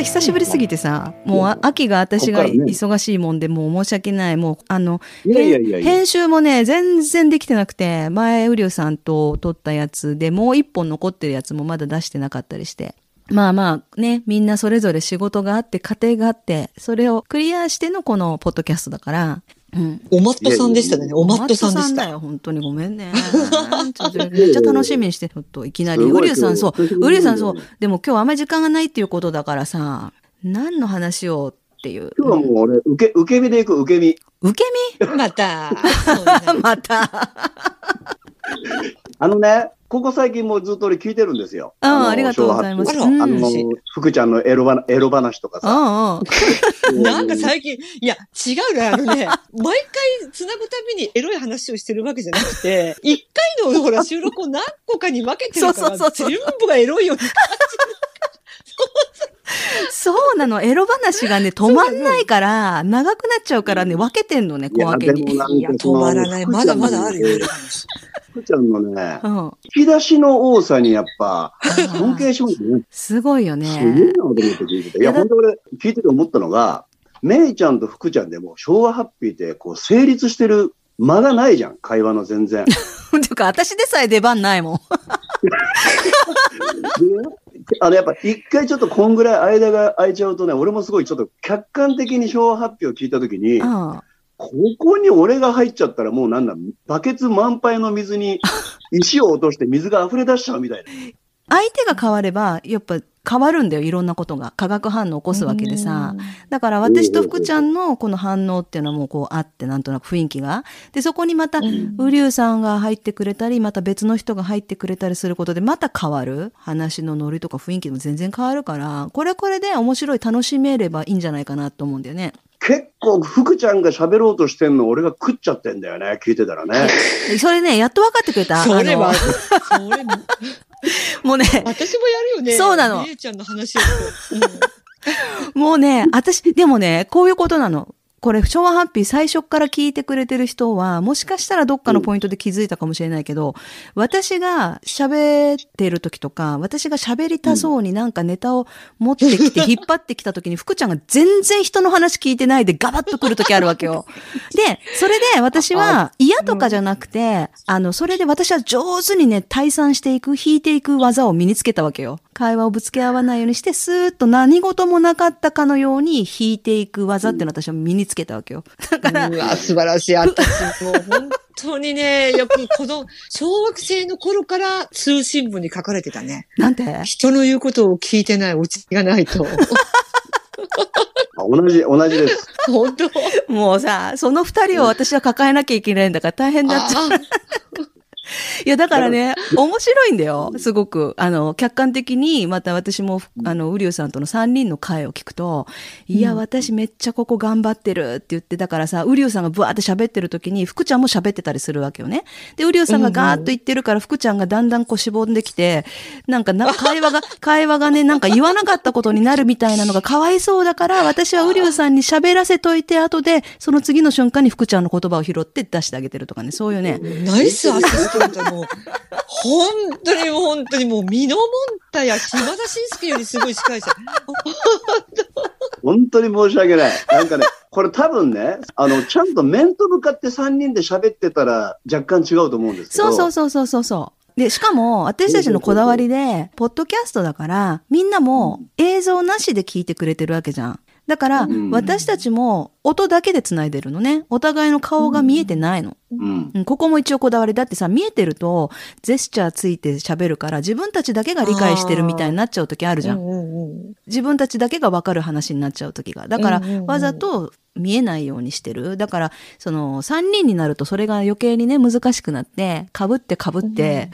と久しぶりすぎてさ、もうあ秋が私が忙しいもんで、もう申し訳ない。もう、あの。編集もね、全然できてなくて、前、ウリュウさんと撮ったやつでもう一本残ってるやつもまだ出してなかったりして。まあまあね、みんなそれぞれ仕事があって、家庭があって、それをクリアしてのこのポッドキャストだから、うん。おマットさんでしたね。おマットさんでした。よ、本当にごめんね。めっちゃ楽しみにして、ちょっといきなり。ウリュウさん、そう。ウリュウさん、そう。でも今日あんまり時間がないっていうことだからさ、何の話をっていう。今日はもう俺、受け、受け身で行く、受け身。受けまた。また。あのね、ここ最近もうずっと俺聞いてるんですよ。のああ、ありがとうございます。あの福ちゃんのエロ話エロ話とかさ。ああ、なんか最近、いや、違うね、あのね、毎回繋ぐたびにエロい話をしてるわけじゃなくて、一回のほら収録を何個かに分けてるから、そうそうそう全部がエロいように そうなの。エロ話がね、止まんないから、長くなっちゃうからね、分けてんのね、小分けに。いやいや、止まらない。まだまだあるよ、エロ話。福ちゃんのねう、ん。引き出しの多さにやっぱ、尊敬しますね。すごいよすげえね。なと思って聞いてて。いや、本当俺、聞いてて思ったのが、めいちゃんと福ちゃんでも昭和ハッピーってこう成立してる間がないじゃん、会話の全然。ていうか、私でさえ出番ないもん。であの、やっぱ一回ちょっとこんぐらい間が空いちゃうとね、俺もすごいちょっと客観的に昭和ハッピーを聞いたときに、うん。ここに俺が入っちゃったらもうなんだ、バケツ満杯の水に石を落として水が溢れ出しちゃうみたいな。相手が変われば、やっぱ変わるんだよ、いろんなことが。化学反応を起こすわけでさ。だから私と福ちゃんのこの反応っていうのはもうこうあって、なんとなく雰囲気が。で、そこにまた、うんウリュウさんが入ってくれたり、また別の人が入ってくれたりすることで、また変わる。話のノリとか雰囲気も全然変わるから、これこれで面白い、楽しめればいいんじゃないかなと思うんだよね。結構福ちゃんが喋ろうとしてんの俺が食っちゃってんだよね、聞いてたらね。それね、やっと分かってくれた。それは、あ それ も、うね、私もやるよね。そうなの姉ちゃんの話をする。もうね、私、でもね、こういうことなの。これ、昭和ハッピー最初から聞いてくれてる人は、もしかしたらどっかのポイントで気づいたかもしれないけど、私が喋ってる時とか、私が喋りたそうになんかネタを持ってきて引っ張ってきた時に、福ちゃんが全然人の話聞いてないでガバッと来る時あるわけよ。で、それで私は嫌とかじゃなくて、あの、それで私は上手にね、退散していく、引いていく技を身につけたわけよ。会話をぶつけ合わないようにして、スーッと何事もなかったかのように引いていく技っていうのを私は身につけたわけよ。だから、うわ、素晴らしい。私もう本当にね、よくこの小学生の頃から通信部に書かれてたね。なんて？人の言うことを聞いてないオチがないと。あ 同じ、同じです。本当？もうさ、その二人を私は抱えなきゃいけないんだから大変だっちゃう。あ いや、だからね、面白いんだよ。すごく。あの、客観的に、また私も、あの、ウリュウさんとの3人の会を聞くと、いや、私めっちゃここ頑張ってるって言って、だからさ、ウリュウさんがブワーって喋ってる時に、福ちゃんも喋ってたりするわけよね。で、ウリュウさんがガーッと言ってるから、福ちゃんがだんだんこうしぼんできて、なんかな、会話が、会話がね、なんか言わなかったことになるみたいなのがかわいそうだから、私はウリュウさんに喋らせといて、後で、その次の瞬間に福ちゃんの言葉を拾って出してあげてるとかね、そういうね。ナイスアシスタントもう、本当にもう本当にもう、ミノモンタや島田紳介よりすごい司会者。本当に申し訳ない。なんかね、これ多分ね、あの、ちゃんと面と向かって3人で喋ってたら若干違うと思うんですけど。そうそうそうそうそうそう。で、しかも、私たちのこだわりで、ポッドキャストだから、みんなも映像なしで聞いてくれてるわけじゃん。だからうん、私たちも音だけで繋いでるのね。お互いの顔が見えてないの。うん。うんここも一応こだわりだってさ、見えてると、ジェスチャーついて喋るから、自分たちだけが理解してるみたいになっちゃう時あるじゃん。うんうんうん自分たちだけが分かる話になっちゃう時が。だからわざと見えないようにしてる。だから、その、3人になるとそれが余計にね、難しくなって、被って被って、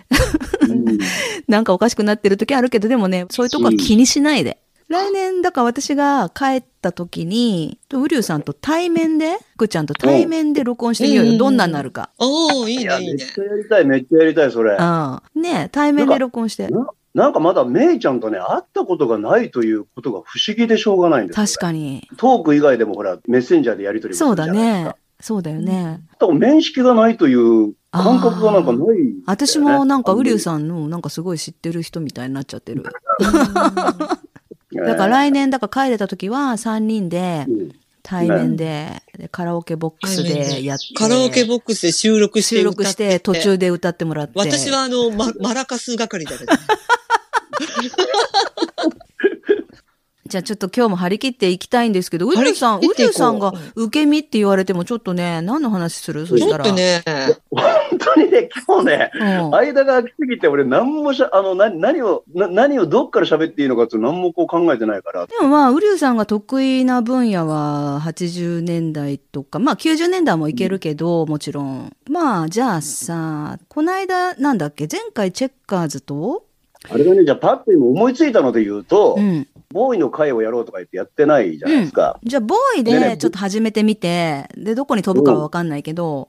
うん なんかおかしくなってる時あるけど、でもね、そういうとこは気にしないで。来年、だから私が帰った時に、ウリュウさんと対面で、福ちゃんと対面で録音してみようよ。うんどんなになるか。おー、いいね、いいねめっち。ゃやりたい、めっちゃやりたい、それ。うん。ね対面で録音して。ななんかまだめいちゃんとね、会ったことがないということが不思議でしょうがないんですよ。確かに。トーク以外でもほら、メッセンジャーでやり取りそうるじゃないですねか。。そうだよね。だから面識がないという感覚がなんかないんだよね、私もなんかウリュウん。さんのなんかすごい知ってる人みたいになっちゃってる。いだから来年、だから帰れた時は3人でうん対面で、でカラオケボックスでやって。カラオケボックスで収録して収録して途中で歌ってもらって。私はあの、ま、マラカス係だけど。じゃあちょっと今日も張り切っていきたいんですけど、ウリュウさん、ウリ張り切っていこうュウさんが受け身って言われてもちょっとね、何の話する？そしちょたら。っとね、本当にね、今日ね、うん。間が空きすぎて、俺何もしゃ、あの、な何を、な何をどっから喋っていいのかって何もこう考えてないから。でもまあ、ウリュウさんが得意な分野は80年代とか、まあ90年代もいけるけど、もちろん。まあ、じゃあさ、この間、なんだっけ、前回チェッカーズと、あれがね、じゃあパッと今思いついたので言うと、うん。ボーイの会をやろうとか言ってやってないじゃないですか。じゃあ、ボーイでちょっと始めてみて、で、どこに飛ぶかはわかんないけど、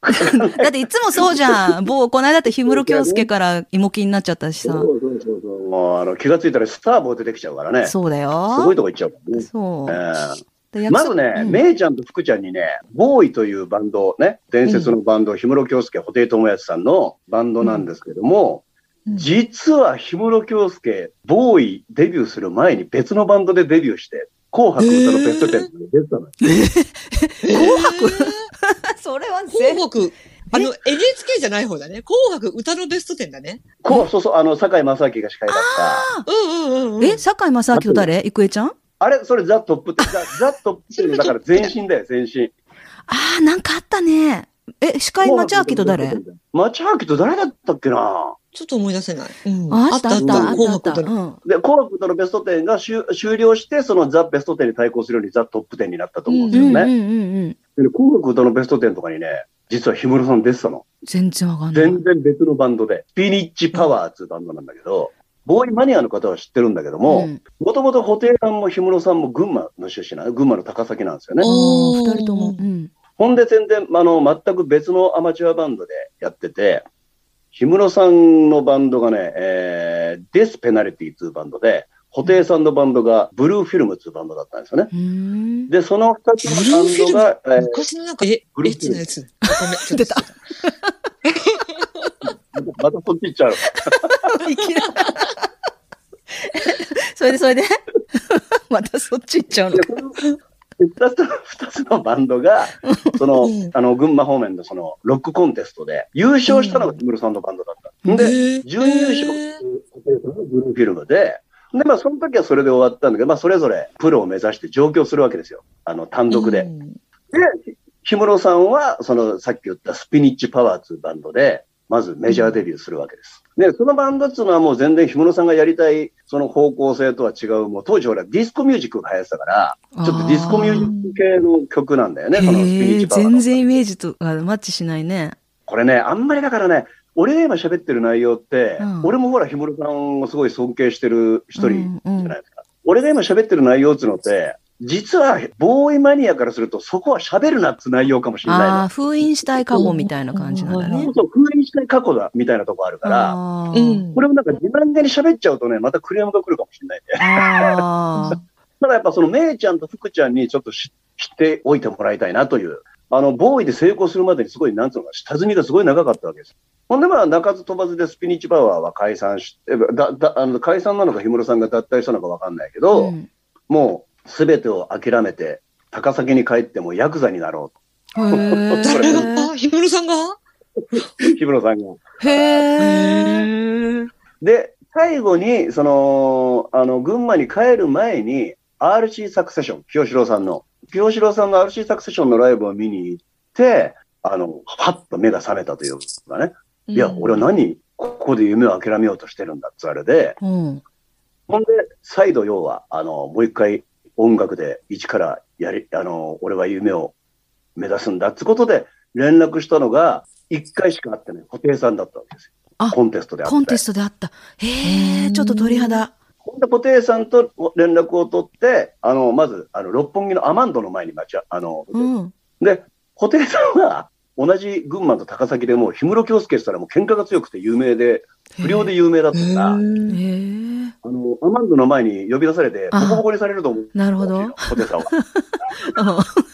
だっていつもそうじゃん。ボー、この間だって氷室京介から芋きになっちゃったしさ。そうそうそうそう。もうあの気がついたらスターボー出てきちゃうからね。すそうだよ。ごいとこ行っちゃうからね。そう。ええで約束まずね、うんめいちゃんと福ちゃんにね、ボーイというバンド、ね、伝説のバンド、氷室京介、布袋寅泰さんのバンドなんですけども、うん実は氷室京介、ボーイデビューする前に別のバンドでデビューして、紅白歌のベスト10に出てたのよ。紅白？それは紅白、あの、NHK じゃない方だね。紅白歌のベスト10だね。こうそうそう、あの、堺正明が司会だった。うんうんうんうん。え、坂井正明と誰？郁恵ちゃん？あれ、それザ・トップ、ザ・ザトップ10だから前身だよ、前身。ああ、なんかあったね。え、司会町明と誰？町明と誰だったっけな？ちょっと思い出せない。うんああったあった。紅白歌のうん。で、紅白歌のベスト10が終終了して、そのザ・ベスト10に対抗するようにザ・トップ10になったと思うんですよね。うんうんうんうん。で紅白歌のベスト10とかにね、実は氷室さん出てたの。全然わかんない。全然別のバンドで、スピニッチパワーっていうバンドなんだけど、ボーイマニアの方は知ってるんだけどもん、もともと布袋さんも氷室さんも群馬の出身なの、群馬の高崎なんですよね。おー、二人とも。うん。ほんで全然、あの、全く別のアマチュアバンドでやってて、氷室さんのバンドがね、えー、デスペナリティっていうバンドで、布袋さんのバンドがブルーフィルムっていうバンドだったんですよね。で、その二つのバンドが、えー昔のなんか、え、エブルーッチなやつ。あごめん 出た。またそっち行っちゃう。それでそれで？またそっち行っちゃうので。その二つの、二つのバンドが、その、うんあの、群馬方面のその、ロックコンテストで、優勝したのが氷室さんのバンドだった。うんで、準優勝っていう布袋さんのブルーフィルムで、で、まあ、その時はそれで終わったんだけど、まあ、それぞれプロを目指して上京するわけですよ。あの、単独で。うんで、氷室さんは、その、さっき言った Spinach Power っていうバンドで、まずメジャーデビューするわけです。で、そのバンドっていうのはもう全然氷室さんがやりたい、その方向性とは違う、もう当時ほらディスコミュージックが流行ってたから、ちょっとディスコミュージック系の曲なんだよね、その Spinach へえチパワーの。全然イメージとあマッチしないね。これね、あんまりだからね、俺が今喋ってる内容って、うん俺もほら、氷室さんをすごい尊敬してる一人うんうんじゃないですか。俺が今喋ってる内容っていうのって、実は、ボーイマニアからすると、そこは喋るなって内容かもしれないの。ああ、封印したい過去みたいな感じなんだねそう。そう、封印したい過去だ、みたいなとこあるから、これをなんか自慢げに喋っちゃうとね、またクレームが来るかもしれないんで。ただやっぱそのめいちゃんと福ちゃんにちょっと知知っておいてもらいたいなという。あの、ボーイで成功するまでにすごい、なんつうのか、下積みがすごい長かったわけです。ほんでまあ、鳴かず飛ばずでスピニッチパワーは解散して、だ、だ、あの、解散なのか氷室さんが脱退したのかわかんないけど、うんもう、すべてを諦めて、高崎に帰ってもヤクザになろへー誰があ、ひむるさんが？うと。氷室さんが。へえ。で、最後に、その、あの、群馬に帰る前に、RC サクセション、清志郎さんの、清志郎さんの RC サクセションのライブを見に行って、あの、はっと目が覚めたというかね。いや、俺は何、ここで夢を諦めようとしてるんだってあれで、うん。ほんで、再度要は、あの、もう一回音楽で一からやり、あの、俺は夢を目指すんだってことで連絡したのが、一回しか会ってない、布袋さんだったわけですよ。あコンテストで会って。コンテストであった。へえ、ちょっと鳥肌。で、布袋さんと連絡を取って、あの、まず、あの、六本木のアマンドの前に待ちあ、あの、うん。で、布袋さんは、同じ群馬と高崎でもう、氷室京介って言ったらもう喧嘩が強くて有名で、不良で有名だったから、あ。の、アマンドの前に呼び出されて、ボあコボコにされると思う。なるほど。布袋さんは。うん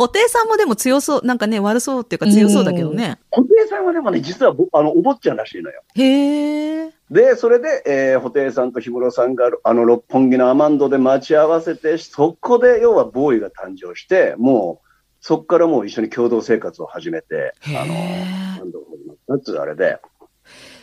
布袋さんもでも強そう、なんかね、悪そうっていうか強そうだけどね。布袋さんはでもね、実はぼ、あの、お坊ちゃんらしいのよ。へえ。で、それで、えー、布袋さんと氷室さんが、あの、六本木のアマンドで待ち合わせて、そこで、要はボーイが誕生して、もう、そこからもう一緒に共同生活を始めて、あの、へアマンドが始まったっていうあれで、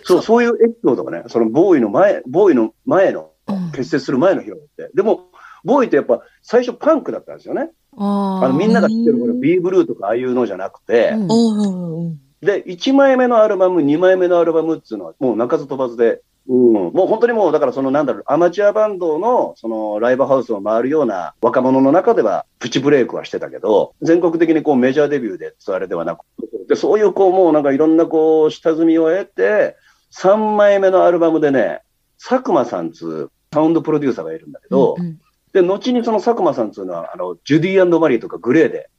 そう、そう。いうエピソードがね、そのボーイの前、ボーイの前の、うん。結成する前の日があって、でも、ボーイってやっぱ最初パンクだったんですよね。ああの、みんなが知ってる、うんこれ、ビーブルーとかああいうのじゃなくて、うんうんうんで、1枚目のアルバム、2枚目のアルバムっていうのは、もう鳴かず飛ばずで、うん、もう本当にもう、だからそのなんだろう、アマチュアバンドの、そのライブハウスを回るような若者の中では、プチブレイクはしてたけど、全国的にこうメジャーデビューで、それではなくで、そういうこう、もうなんかいろんなこう、下積みを得て、3枚目のアルバムでね、佐久間さんつう、サウンドプロデューサーがいるんだけど、うんで、後にその佐久間さんつうのは、あの、ジュディマリーとかグレーで、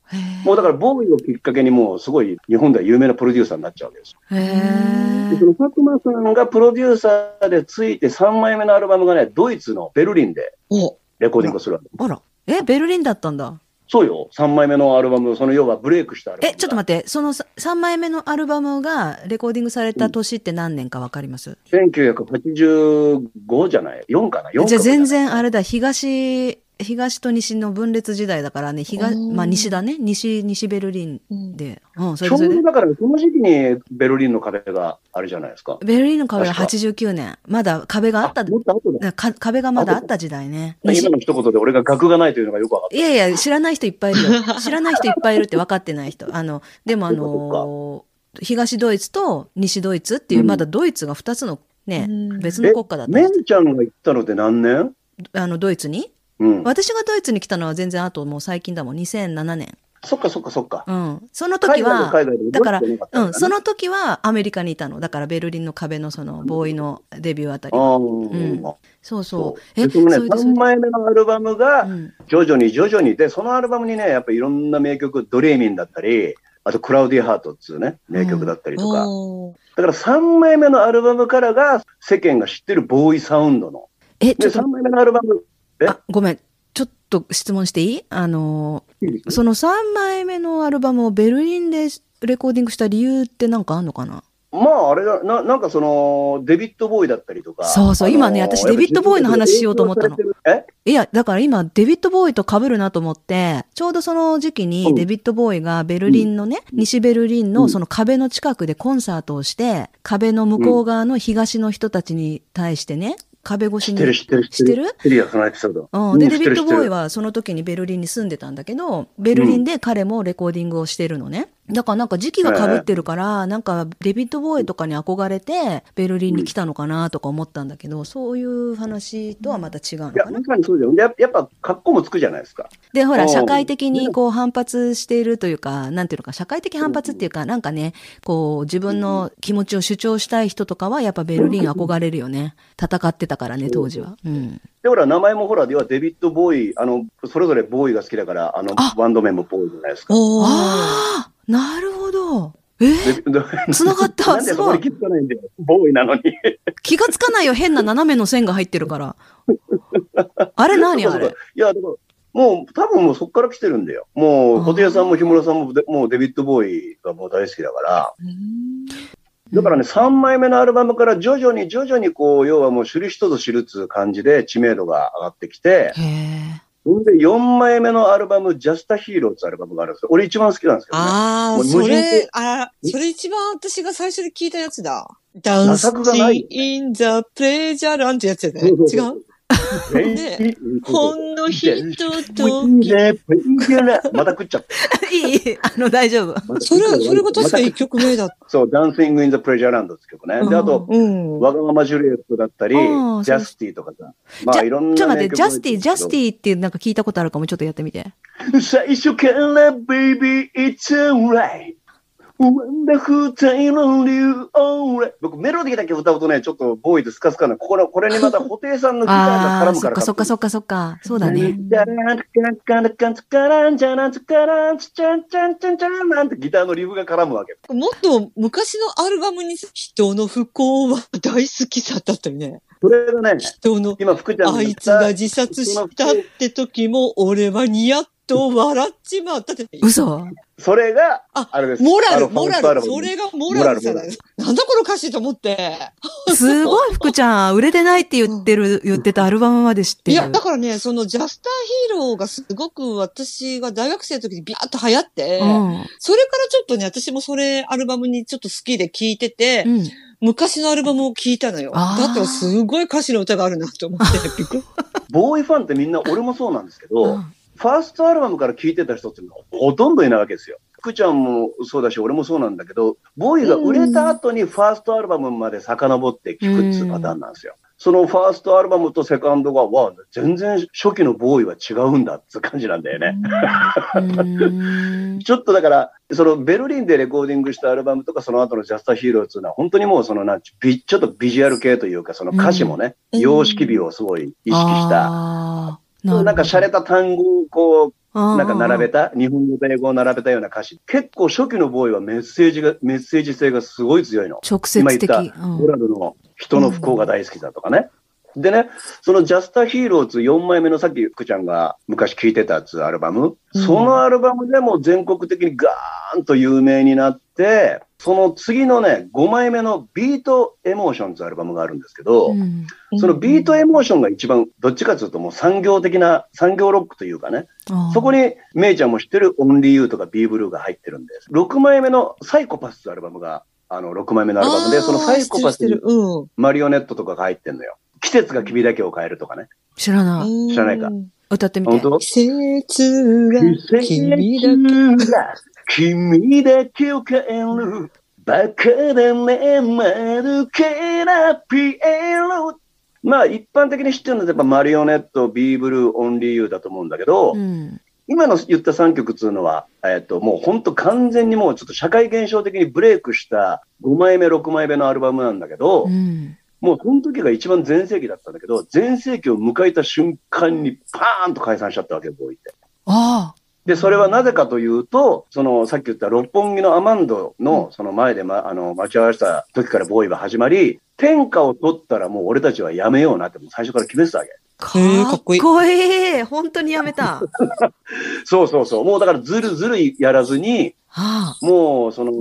もうだからボーイをきっかけにもうすごい日本では有名なプロデューサーになっちゃうわけですよ。でその佐久間さんがプロデューサーでついて3枚目のアルバムがね、ドイツのベルリンでおレコーディングするわけ。あら。え、ベルリンだったんだ。そうよ、3枚目のアルバム、その要はブレイクしたアルバムえ、ちょっと待って、その3枚目のアルバムがレコーディングされた年って何年かわかります、って。1985じゃない ?4 かな ?4 かじゃあ全然あれ。れだ、東、東と西の分裂時代だからね、東、うんまあ西だね、西、西ベルリンうんで。うん、それちょう。どだから、その時期にベルリンの壁があれじゃないですか。ベルリンの壁は確か89年。まだ壁があった、もっと後だ。か壁がまだあった時代ね。西今の一言で俺が額がないというのがよくわかっいやいや、知らない人いっぱいいるよ。知らない人いっぱいいるって分かってない人。あの、でもあのー東ドイツと西ドイツっていう、うんまだドイツが2つのね、うん別た。の国家だったんメンちゃんが行ったのって何年？あの、ドイツに？うん。私がドイツに来たのは全然あともう最近だもん、2007年。そっかそっかそっか。うん。その時は、海外で海外でだからうんその時はアメリカにいたの。だからベルリンの壁のそのボーイのデビューあたり。ああ、んそうそう。でそのね、3それでそれで枚目のアルバムがう、ん徐々に徐々に、で、そのアルバムにね、やっぱいろんな名曲、ドリーミンだったり、あとクラウディハートっていうね、名曲だったりとか。だから3枚目のアルバムからが世間が知ってるボーイサウンドの。え、ちっと3、枚目のアルバム、えあ、ごめん。ちょっと質問していい？あのその3枚目のアルバムをベルリンでレコーディングした理由ってなんかあんのかな？まあ、あれだな、なんかその、デビッド・ボーイだったりとか。そうそう。今ね私デビッドボーイの話しようと思ったの。やぱ自分で影響されてる。いや、だから今、デビッド・ボーイと被るなと思って、ちょうどその時期うん。にデビッド・ボーイがベルリンのね、西ベルリンうん。のその壁の近くでコンサートをして、壁の向こう側の東の人たちに対してね、壁越えしに。知ってる知ってる知ってる知ってる？よ、そのエピソード。うん、で、うんデビッド・ボーイは、はその時にベルリンに住んでたんだけど、ベルリンで彼もレコーディングをしてるのね。だからなんか時期が被ってるから、なんかデビッド・ボーイとかに憧れて、ベルリンに来たのかなとか思ったんだけど、そういう話とはまた違うのいや、かなま。さにそうだよ。でややっぱ、格好もつくじゃないですか。で、ほら、うん社会的にこう反発しているというか、なんていうのか、社会的反発っていうか、なんかね、こう、自分の気持ちを主張したい人とかは、やっぱベルリン憧れるよね。戦ってたからね、当時は。うん。で、ほら、名前もほら、ではデビッド・ボーイ、あの、それぞれボーイが好きだから、あのあ、バンド名もボーイじゃないですか。ああなるほど。え？デビッド繋がったすごい気づかないんだよ。ボーイなのに。気がつかないよ、変な斜めの線が入ってるから。あれ何あれ？いや、でも、もう、多分もうそこから来てるんだよ。もう、小手屋さんも日村さんもで、もうデビッド・ボーイがもう大好きだから。うんだからね、3枚目のアルバムから徐々に徐々にこう、要はもう知る人ぞ知るっつう感じで知名度が上がってきて、へえ。で4枚目のアルバム、ジャスタ・ヒーローってアルバムがあるんですよ。俺一番好きなんですけどね。ああ、それ島、あそれ一番私が最初に聞いたやつだ。 Dance in the Pleasure Land ってやつやね。違う？ねほんの人と。また食っちゃった。いいあの、大丈夫。それ、それが確か一曲目だった。そう、 Dancing in the Pleasure Land って曲ね。で、あと、うん。わがままジュリエットだったり、 Justy とかさ。まあ、いろんな、ね。ちょっと待って、 Justy、Justy。ィってなんか聞いたことあるかも、ちょっとやってみて。最初から、baby, it's alright. 僕、メロディーだけ歌うとね、ちょっとボーイでスカスカな。ここらこれにまた、布袋さんのギターが絡むから。そっかそっかそっかそっか。そうだね。ギターのリフが絡むわけ。もっと昔のアルバムに人の不幸は大好きさだったよね。それがね、人の、今、福ちゃんがあいつが自殺したって時も俺は似合っと笑っちまったって。嘘それが、ああれです。モラル、モラル。それがモラルさモラルなんだこの歌詞と思って。すごい、福ちゃん。売れてないって言ってる、言ってたアルバムまで知ってる。いや、だからね、そのジャスターヒーローがすごく私が大学生の時にビャーっと流行って、うん。それからちょっとね、私もそれアルバムにちょっと好きで聴いてて、うん。昔のアルバムを聴いたのよ。だってすごい歌詞の歌があるなと思って、ボーイファンってみんな、俺もそうなんですけど、うんファーストアルバムから聴いてた人っていうのはほとんどいないわけですよ。福ちゃんもそうだし、俺もそうなんだけど、ボーイが売れた後にファーストアルバムまで遡って聴くっていうパターンなんですよ。そのファーストアルバムとセカンドが、わあ、全然初期のボーイは違うんだって感じなんだよね。ちょっとだから、そのベルリンでレコーディングしたアルバムとか、その後のジャスターヒーローっていうのは、本当にもうそのなんちちょっとビジュアル系というか、その歌詞もね、うん様式美をすごい意識した、なんか洒落た単語をこう、ななんか並べた、日本語と英語を並べたような歌詞。結構初期のボーイはメッセージが、メッセージ性がすごい強いの。直接的。今言った、うんモラルの人の不幸が大好きだとかね。でね、その Just a Heroes 4枚目のさっき福ちゃんが昔聴いてたやつアルバム、うん。そのアルバムでも全国的にガーンと有名になって、その次のね、5枚目の Beat Emotions アルバムがあるんですけど、うん。その Beat Emotion が一番、どっちかというともう産業的な、産業ロックというかね、そこに、メイちゃんも知ってる Only You とか B Blue が入ってるんです。6枚目のサイコパスアルバムが、あの、6枚目のアルバムで、そのサイコパスにマリオネットとかが入ってんのよ。季節が君だけを変えるとかね。知らない。知らないか歌ってみて。本当？季節が君だけ。が君だけを変える。バカだね、まるけなピエロ。まあ、一般的に知ってるのはやっぱマリオネット、 B Blue、 Only You だと思うんだけど、うん。今の言った3曲っていうのは、えっと、もう本当完全にもうちょっと社会現象的にブレイクした5枚目、6枚目のアルバムなんだけど、うん。もうその時が一番全盛期だったんだけど、全盛期を迎えた瞬間にパーンと解散しちゃったわけよ、 BOØWYって。あで、それはなぜかというと、その、さっき言った六本木のアマンドの、その前で、ま、あの、待ち合わせた時からボーイは始まり、天下を取ったらもう俺たちはやめようなってもう最初から決めてたわけ。あ。かっこいいっこいい。本当にやめた。そうそうそう。もうだからずるずるやらずに、あもう、その、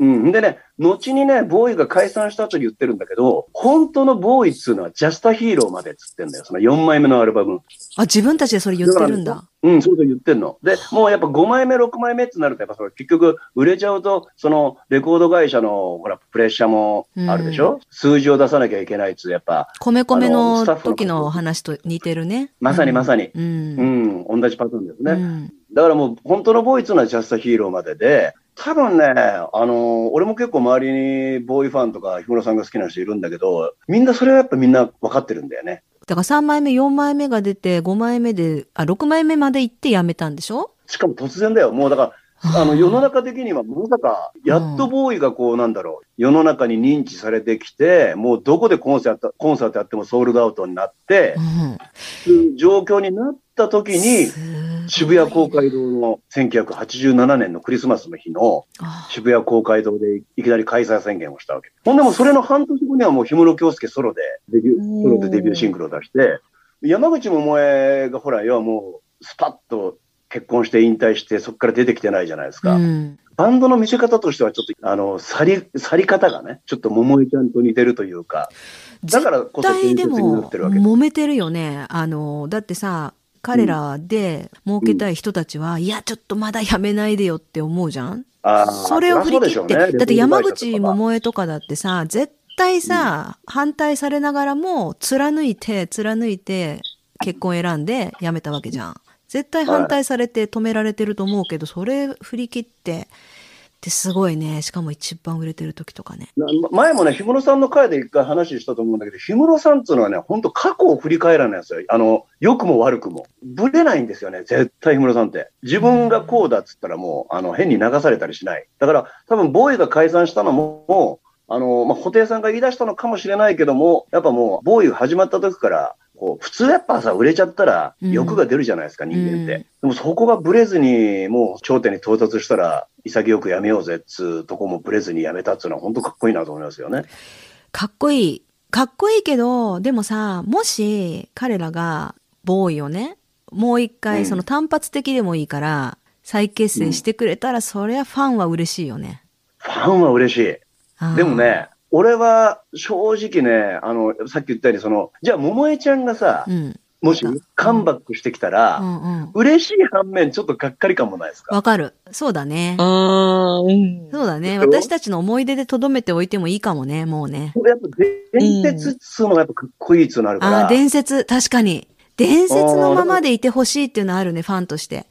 うん。でね、後にね、ボーイが解散した後に言ってるんだけど、本当のボーイっつうのはジャスタヒーローまでっつってんだよ。その4枚目のアルバム。あ。あ、自分たちでそれ言ってるんだ。うん、そうそう言ってんの。で、もうやっぱ5枚目、6枚目ってなると、やっぱそれ結局売れちゃうと、そのレコード会社の、ほら、プレッシャーもあるでしょ、数字を出さなきゃいけないっつう、やっぱ、米米あの時の話と似てるね。まさにまさに。う。うんん、同じパターンですね。うん。だからもう、本当のボーイっのはジャスタヒーローまでで、多分ね、あの俺も結構周りにボーイファンとか、氷室さんが好きな人いるんだけど、みんなそれはやっぱみんな分かってるんだよね。だから3枚目、4枚目が出て、5枚目で、あ、6枚目まで行ってやめたんでしょ？しかも突然だよ。もうだから、あの、世の中的には、まさか、やっとボーイがこう、なんだろう、世の中に認知されてきて、もうどこでコンサート、コンサートやってもソールドアウトになって状況になった時に、渋谷公会堂の1987年のクリスマスの日のあ。渋谷公会堂でいきなり開催宣言をしたわけ。ほんでもうそれの半年後にはもう氷室京介ソロでデビュー、ソロでデビューシングルを出して、山口百恵がほら、要はもうスパッと結婚して引退してそこから出てきてないじゃないですか。うん。バンドの見せ方としてはちょっと、あの、去り、去り方がね、ちょっと桃江ちゃんと似てるというか、だからこそ伝絶対で説になもってるわけ。揉めてるよね。あの、だってさ、彼らで儲けたい人たちは、いや、ちょっとまだやめないでよって思うじゃん?それを振り切って、ねだって山口百恵とかだってさ、絶対さ、反対されながらも、貫いて、貫いて、結婚選んで辞めたわけじゃん。絶対反対されて止められてると思うけど、それ振り切って、ってすごいね。しかも一番売れてる時とかね。前もね、氷室さんの回で一回話したと思うんだけど、氷室さんっていうのはね、本当過去を振り返らないんですよ。あの、良くも悪くも。ぶれないんですよね、絶対氷室さんって。自分がこうだっつったらもう、あの、変に流されたりしない。だから、多分、ボーイが解散したのも、あの、まあ、布袋さんが言い出したのかもしれないけども、やっぱもう、ボーイ始まった時から、こう、普通やっぱさ、売れちゃったら欲が出るじゃないですか、うん人間って。うんでもそこがブレずに、もう頂点に到達したら、潔くやめようぜっつうとこもブレずにやめたっつうのは本当かっこいいなと思いますよね。かっこいい。かっこいいけど、でもさ、もし彼らがボーイをね、もう一うん回その単発的でもいいから、再結成してくれたら、そりゃファンは嬉しいよね。ファンは嬉しい。でも。ね、俺は正直ね、あの、さっき言ったように、その、じゃあ、桃江ちゃんがさう、ん。もしカムバックしてきたうら、んうん。嬉しい反面、ちょっとがっかり感もないですか？わかる。そうだね。ああ、うん。そうだね。私たちの思い出で留めておいてもいいかもね、もうね。これやっぱ伝説っつうのがやっぱかっこいいっつうのあるから。ああ、伝説、確かに。伝説のままでいてほしいっていうのあるね、ファンとして。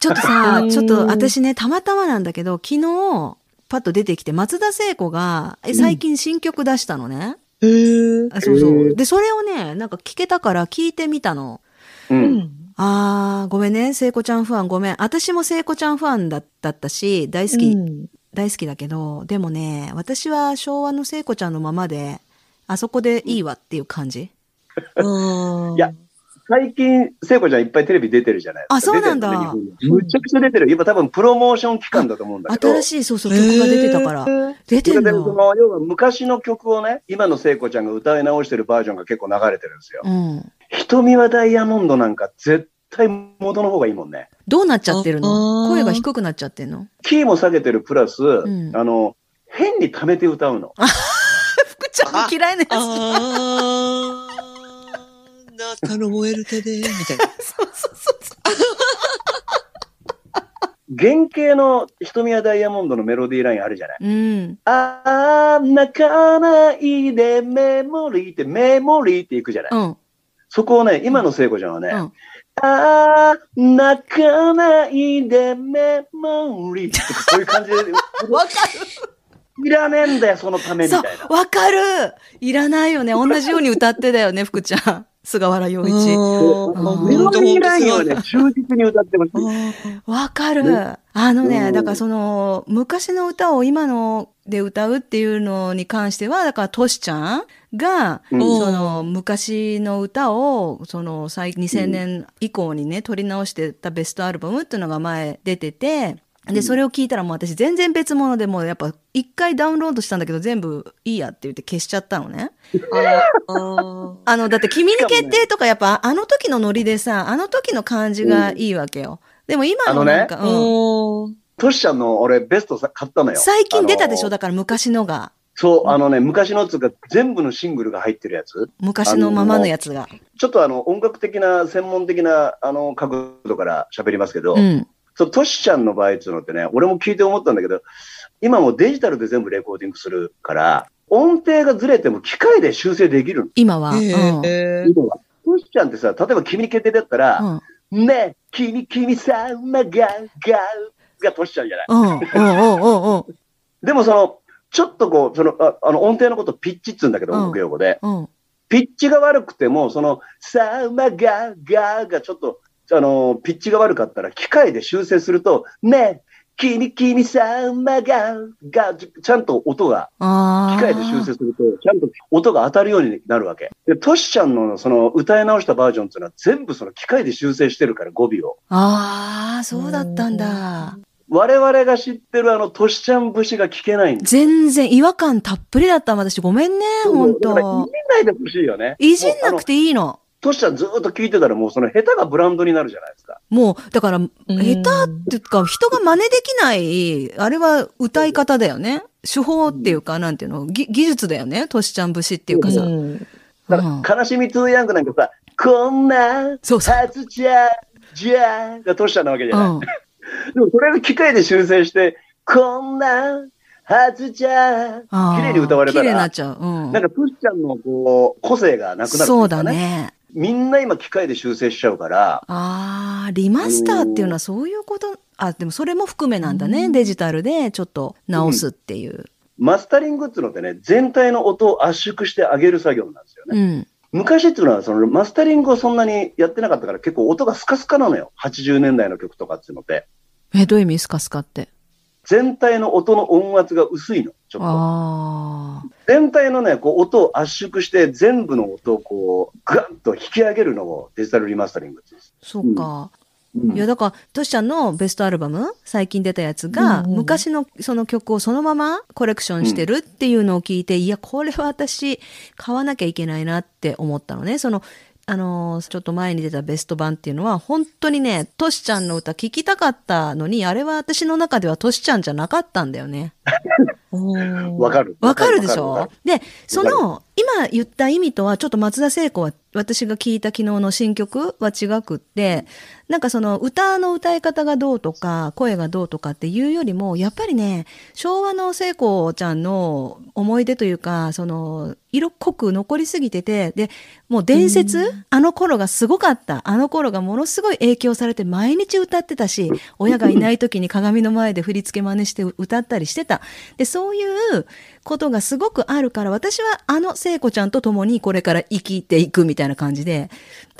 ちょっとさ う、んちょっと私ね、たまたまなんだけど、昨日、パッと出てきて、松田聖子が、え最近新曲出したのね。へえ。あそうそう。で、それをね、なんか聞けたから聞いてみたの。う。うんん。あー、ごめんね、聖子ちゃんファンごめん。私も聖子ちゃんファンだだったし、大好き、うん大好きだけど、でもね、私は昭和の聖子ちゃんのままで、あそこでいいわっていう感じ。あ ーいや最近、聖子ちゃんいっぱいテレビ出てるじゃないですか。あそうなんだむちゃくちゃ出てる。今多分プロモーション期間だと思うんだけど。新しい、そうそう、曲が出てたから。出てんそれでその。の、要は昔の曲をね、今の聖子ちゃんが歌い直してるバージョンが結構流れてるんですよ。うん。瞳はダイヤモンドなんか絶対元の方がいいもんね。どうなっちゃってるあのー声が低くなっちゃってんの？キーも下げてるプラス、んあの、変に溜めて歌うの。福ちゃんの嫌いなやつ。あー、あなたの燃える手で、みたいな。そうそうそう原型の瞳はダイヤモンドのメロディーラインあるじゃない。う。ん。あー、泣かないでメモリーってメモリーっていくじゃない。うん。そこをね、今の聖子ちゃんはね、うん。あー、泣かないでメモリーってこういう感じで、わかいらねえんだよ、そのためる。そうみたいな。、わかる。いらないよね。同じように歌ってたよね、福ちゃん。菅原洋一。うん。メロディーラインを本当ね、忠実に歌ってます。わかる。ね。あのね、うん。だからその、昔の歌を今ので歌うっていうのに関しては、だからトシちゃんが、うん。その、昔の歌を、その、最2000年以降にね、撮り直してたベストアルバムっていうのが前出てて、で、それを聞いたらもう私全然別物でもうやっぱ一回ダウンロードしたんだけど全部いいやって言って消しちゃったのね。あーあの、だって君に決定とかやっぱあの時のノリでさ、あの時の感じがいいわけよ。でも今のなんか、うんトシちゃんの俺ベストさ買ったのよ。最近出たでしょ？だから昔のが。そう、あのね、昔のっつうか全部のシングルが入ってるやつ。昔のままのやつが。ちょっとあの、音楽的な、専門的な、あの、角度から喋りますけど、うん。そう、トシちゃんの場合っていうのってね、俺も聞いて思ったんだけど、今もうデジタルで全部レコーディングするから、音程がずれても機械で修正できるの。今は。うん。へー今はトシちゃんってさ、例えば君に決定だったら、うん。ねえ、君、君さんまが、が、がトシちゃんじゃない。うん。うん。うん。うん。うん。でもその、ちょっとこう、その、ああの音程のことピッチっつうんだけど、うん音楽用語で。うん。ピッチが悪くても、その、さまが、が、がちょっと、あの、ピッチが悪かったら、機械で修正すると、ねえ、君、君さまが、が、ちゃんと音が。機械で修正すると、ちゃんと音が当たるようになるわけ。で、トシちゃんのその歌い直したバージョンっていうのは全部その機械で修正してるから、語尾を。ああ、そうだったんだ。我々が知ってるあのトシちゃん節が聞けないんです全然違和感たっぷりだった私ごめんね、ほんだからいじんと。ないでほしいよね。いじんなくて。ていいの。トシちゃんずーっと聞いてたらもうその下手がブランドになるじゃないですか。もう、だから、下手うんっていうか、人が真似できない、あれは歌い方だよね。手法っていうか、なんていうの、ぎ技術だよね。トシちゃん節っていうかさ。うんだうんから、悲しみトゥーヤングなんかさ、こんな、そうそうはずじゃ、じゃ、がトシちゃんなわけじゃない。うん。でもそれが機械で修正して、こんな、はずじゃ、あー綺麗に歌われた綺麗になっら、ちゃう。うん。なんかトシちゃんのこう、個性がなくなるっていそうかだね。みんな今機械で修正しちゃうから、ああ、リマスターっていうのはそういうこと、あ、でもそれも含めなんだね。デジタルでちょっと直すっていう。マスタリングっていうのってね、全体の音を圧縮してあげる作業なんですよね。うん。昔っていうのは、そのマスタリングをそんなにやってなかったから、結構音がスカスカなのよ。80年代の曲とかっていうのって。え、どういう意味？スカスカって。全体の音の音圧が薄いの。ちょっと。全体のね、こう音を圧縮して、全部の音をこう、ガンと引き上げるのをデジタルリマスタリングです。そうか。うんいや、だから、トシちゃんのベストアルバム、最近出たやつが、昔のその曲をそのままコレクションしてるっていうのを聞いて、いや、これは私、買わなきゃいけないなって思ったのね。その、あのーちょっと前に出たベスト版っていうのは、本当にね、トシちゃんの歌聴きたかったのに、あれは私の中ではトシちゃんじゃなかったんだよね。わかる。わかるでしょ？で、その、今言った意味とは、ちょっと松田聖子は、私が聞いた昨日の新曲は違くって、なんかその歌の歌い方がどうとか、声がどうとかっていうよりも、やっぱりね、昭和の聖子ちゃんの思い出というか、その、色濃く残りすぎてて、で、もう伝説、あの頃がすごかった。あの頃がものすごい影響されて毎日歌ってたし、親がいない時に鏡の前で振り付け真似して歌ったりしてた。で、そういうことがすごくあるから、私はあの聖子ちゃんと共にこれから生きていくみたいな感じで、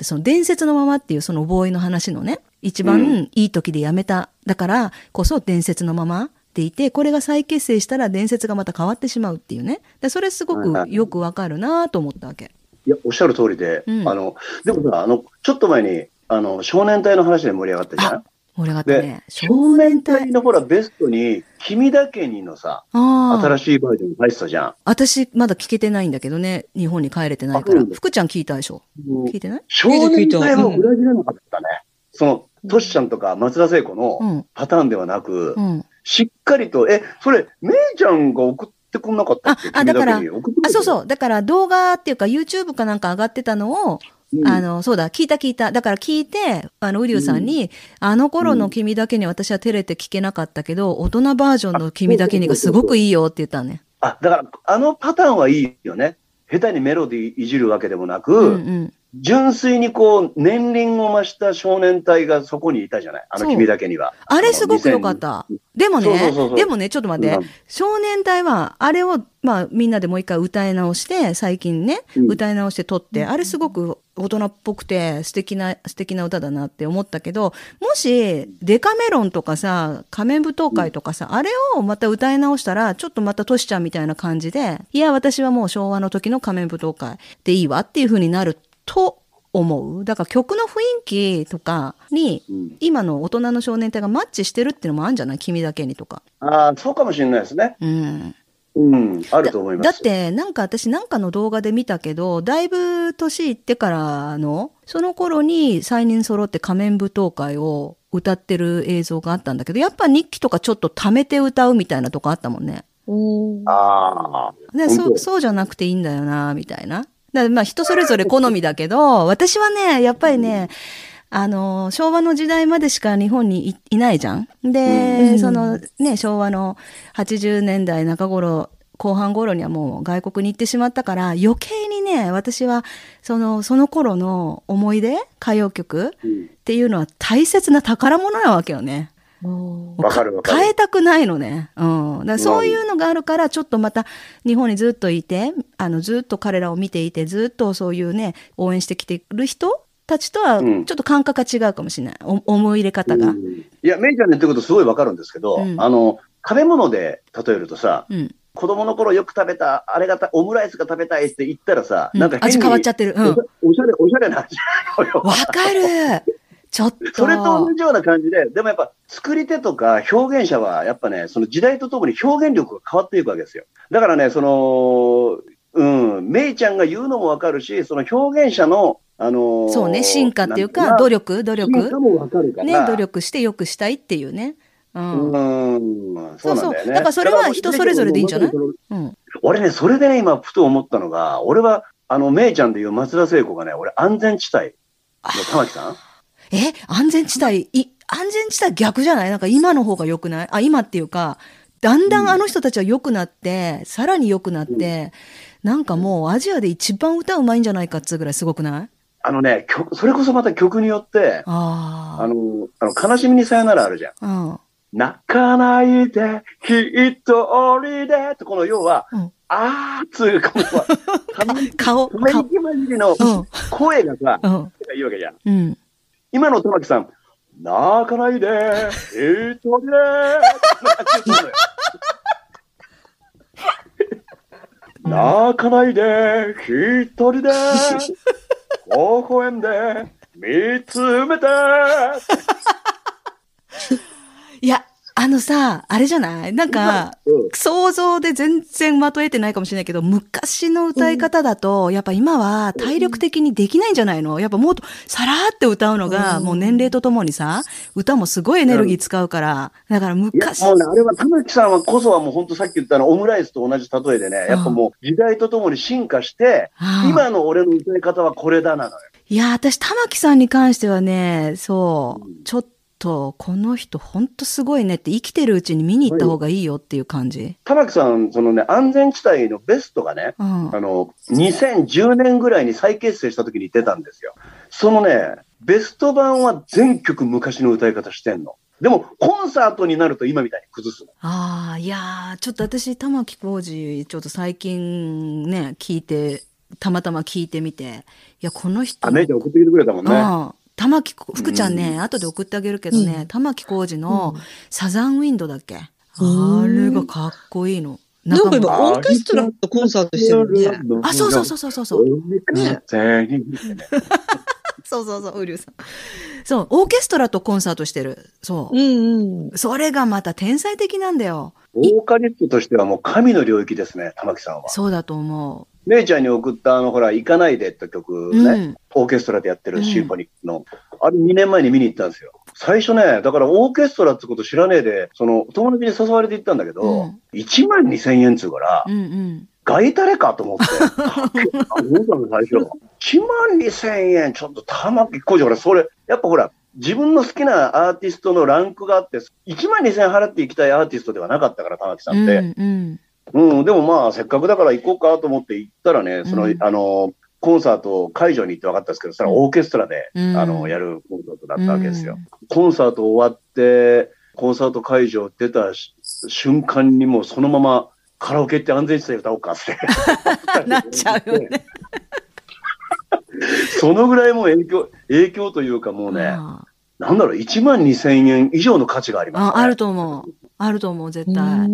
その伝説のままっていうそのボーイの話のね、一う番いい時でやめた。だからこそ伝説のままでいて、これが再結成したら伝説がまた変わってしまうっていうね。でそれすごくよくわかるなと思ったわけ。いや、おっしゃる通りで、うんあの、でもさ、あの、ちょっと前に、あの、少年隊の話で盛り上がったじゃん盛り上がったね。少年隊のほら、ベストに、君だけにのさ。新しいバージョン入ってたじゃん。私まだ聞けてないんだけどね。日本に帰れてないから福ちゃん聞いたでしょ？聞いてない？少年隊も裏切らなかったね。その、トシちゃんとか松田聖子うのん。パターンではなく、うん。しっかりと、え、それ、めいちゃんが送ってこんなかったっけ？ああだからあ、そうそう。だから動画っていうか YouTube かなんか上がってたのを、うんあの、そうだ、聞いた聞いた。だから聞いて、あの、ウリュウさんに、あの頃の君だけに私は照れて聞けなかったけど、大人バージョンの君だけにがすごくいいよって言ったのね。あ、だから、あのパターンはいいよね。下手にメロディーいじるわけでもなく、うんうん。純粋にこう、年輪を増した少年隊がそこにいたじゃない？あの君だけには。あれすごく良かった。でもねでもね、ちょっと待ってうん。少年隊は、あれを、まあ、みんなでもう一回歌い直して、最近ね、うん歌い直して撮って、あれすごく大人っぽくて素敵な、素敵な歌だなって思ったけど、もし、デカメロンとかさ、仮面舞踏会とかさ、あれをまた歌い直したら、ちょっとまたトシちゃんみたいな感じで、いや、私はもう昭和の時の仮面舞踏会でいいわっていう風になると思う。だから曲の雰囲気とかに、うん今の大人の少年隊がマッチしてるっていうのもあるんじゃない？君だけにとか。ああ、そうかもしれないですね。うん。うん、あると思います。だって、なんか私なんかの動画で見たけど、だいぶ年いってからの、その頃に3人揃って仮面舞踏会を歌ってる映像があったんだけど、やっぱ日記とかちょっと溜めて歌うみたいなとこあったもんね。ああ、で本当そうそうじゃなくていいんだよな、みたいな。だまあ人それぞれ好みだけど、私はね、やっぱりね、あの、昭和の時代までしか日本にいいないじゃん。で、うんそのね、昭和の80年代中頃、後半頃にはもう外国に行ってしまったから、余計にね、私は、その、その頃の思い出、歌謡曲うんっていうのは大切な宝物なわけよね。わかるわかる変えたくないのね。うん。だそういうのがあるから、ちょっとまた日本にずっといて、あの、ずっと彼らを見ていて、ずっとそういうね、応援してきてる人たちとは、ちうんょっと感覚が違うかもしれない。お思い入れ方が。うんいや、メイちゃんの言ってることすごいわかるんですけど、うんあの、食べ物で例えるとさ、うん。子供の頃よく食べた、あれがた、オムライスが食べたいって言ったらさ、うんなんか味変わっちゃってる。うん。おしゃれ、おしゃれな味。わかるちょっと。それと同じような感じで、でもやっぱ作り手とか表現者はやっぱね、その時代とともに表現力が変わっていくわけですよ。だからね、その、うん、メイちゃんが言うのもわかるし、その表現者の、あのーそうね、進化っていうか、努力、努力。進化もわかるから。ね、努力して良くしたいっていうね。うん。うん、そうなんだよね。そうだからそれは人それぞれでいいんじゃない？ううん。俺ね、それでね、今、ふと思ったのが、俺は、あの、メイちゃんでいう松田聖子がね、俺、安全地帯の玉木さん？え、安全地帯、い、安全地帯逆じゃない？なんか今の方が良くない？あ、今っていうか、だんだんあの人たちは良くなって、さらに良くなって、なんかもうアジアで一番歌うまいんじゃないかっつうぐらいすごくない？あのね、曲それこそまた曲によって、ああの、あの悲しみにさよならあるじゃん。あ。うん。泣かないで、一人で、とこの要は、うんあーっつう、この、顔、顔。息混じりのうん声がさ、うん。いいわけじゃん。うん。今の玉木さん、泣かないで、一人で、泣かないで、一人で、微笑んで、見つめて。ああのさ、あれじゃない？なんか、うん。想像で全然的得てないかもしれないけど、昔の歌い方だと、やっぱ今は体力的にできないんじゃないの？やっぱもっとさらーって歌うのが、うん。もう年齢とともにさ、歌もすごいエネルギー使うから、だから昔、もうね、あれは玉木さんはこそはもう本当さっき言ったあのオムライスと同じ例えでね、やっぱもう時代とともに進化して、今の俺の歌い方はこれだなのよ。いや、私、玉木さんに関してはね、そう、うん。ちょっと、この人、ほんとすごいねって、生きてるうちに見に行った方がいいよっていう感じ？玉木さん、そのね、安全地帯のベストがね、うん。あの、2010年ぐらいに再結成した時に出たんですよ。そのね、ベスト版は全曲昔の歌い方してんの。でも、コンサートになると今みたいに崩すの。ああ、いやー、ちょっと私、玉置浩二、ちょっと最近ね、聞いて、たまたま聞いてみて、いや、この人、あ、メイちゃん送ってきてくれたもんね。うん玉置こ、福ちゃんね、後で送ってあげるけどね、うん玉置浩二のサザンウィンドだっけ、うんあれがかっこいいの。なんかも今、オーケストラとコンサートしてるね。あ、そうそうそうそうそうそう。ねそうそうそう、ウリュウさん。そう、オーケストラとコンサートしてる。そうう。んうん。それがまた天才的なんだよ。ボーカリストとしてはもう神の領域ですね、玉木さんは。そうだと思メイちゃんに送ったあの、ほら、行かないでって曲う。ね、うん。オーケストラでやってうんるシンフォニックの、あれ2年前に見に行ったんですよ。最初ね、だからオーケストラってこと知らねえで、その友達に誘われて行ったんだけど、うん1万2千円っつうから、うんうん。ガイタレかと思って。あ思ったの最初。1万2千円、ちょっと玉木浩二、俺、それ、やっぱほら、自分の好きなアーティストのランクがあって、1万2千円払っていきたいアーティストではなかったから、玉木さんって。うんうん。うん、でもまあ、せっかくだから行こうかと思って行ったらね、その、うんあの、コンサート会場に行って分かったんですけど、それはオーケストラで、うんあの、やるコンサートだったわけですよ。コンサート終わって、コンサート会場出たし瞬間にもうそのままカラオケって安全地帯歌おうかって。なっちゃうよね。そのぐらいもう影響、影響というかもうね、あなんだろう、1万2千円以上の価値があります、ね。あ、あると思う。あると思う、絶う対。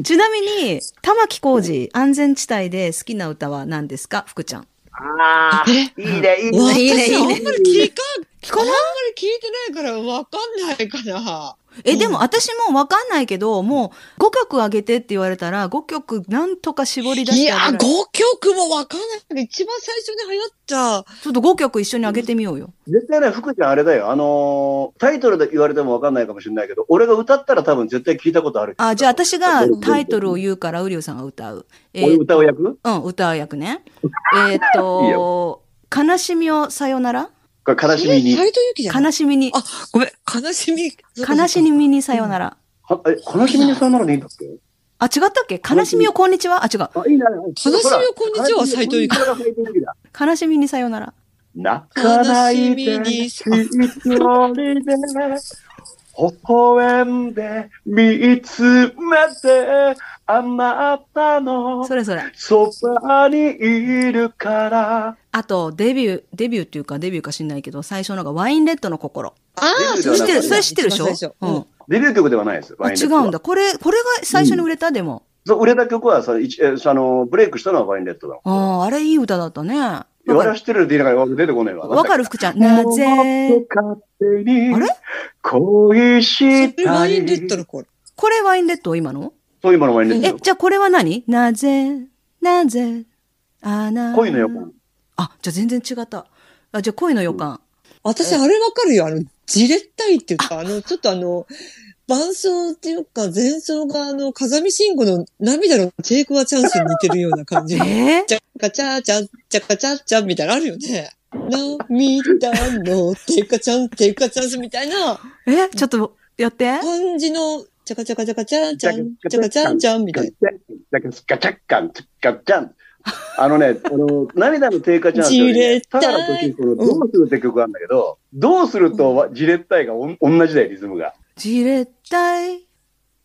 んちなみに、玉置浩二、安全地帯で好きな歌は何ですか？福ちゃん。ああ、いいね、いいね。私いいねいいねあんまり聞か聞かないあんまり聞いてないからわかんないかな。え、でも私もわかんないけど、もう5曲あげてって言われたら、5曲なんとか絞り出いや、してあげる。5曲もわかんない一番最初に流行った。ちょっと5曲一緒にあげてみようよ。絶対ね、福ちゃんあれだよ。あのータイトルで言われてもわかんないかもしれないけど、俺が歌ったら多分絶対聞いたことある。あ、じゃあ私がタイトルを言うから、ウリュウさんが歌う。え俺ー歌う役うん、歌う役ね。えーっと、悲しみをさよなら？これ悲しみに。斎藤由貴じゃない？悲しみに、あ、ごめん、悲しみ。悲しみにさよなら。はえ、悲しみにさよならでいいんだっけ？あ、違ったっけ？悲しみをこんにちは？あ、違う。あ、いいね。悲しみをこんにちは斉藤由貴。悲しみにさよなら。泣かないで、悲しみに微笑んで、見つめて、あなたのそれそれ。そばにいるから。あと、デビュー、デビューっていうかデビューか知んないけど、最初のがワインレッドの心。ああ、知ってる、それ知ってるでしょ？うん。デビュー曲ではないです。違うんだ。これ、これが最初に売れた、でも。そう、売れた曲はさ、一えあの、ブレイクしたのはワインレッドだ。ああ、あれいい歌だったね。やかる俺は知ってるって言いながら出てこないわ。わかる福ちゃん。なぜ？あれ？恋そしたワインレッド？の頃。これワインレッド？今の？そういうものワインレッドえ、じゃあこれは何？なぜ、なぜ、あな？恋の予感。あ、じゃあ全然違った。あ、じゃあ恋の予感。私、あれわかるよ。あの、じれったいっていうか、あの、ちょっとあの、伴奏っていうか、前奏があの、風見慎吾の涙のチェイクワチャンスに似てるような感じ。え？ーチャカチャチャ、チャカチャチャみたいなのあるよね。涙のテカチャン、テカチャンスみたいなえ、ちょっとやって？感じの、チャカチャカチャカチャンチャン、チャカチャンチャンみたいな。ガチャガチャッカン、チャッカチャン。あのね、あの、涙の低下チャンスよりたい田原俊彦のどうするって曲があるんだけど、どうするとわじれったいがおん同じだよ、リズムが。じれったい、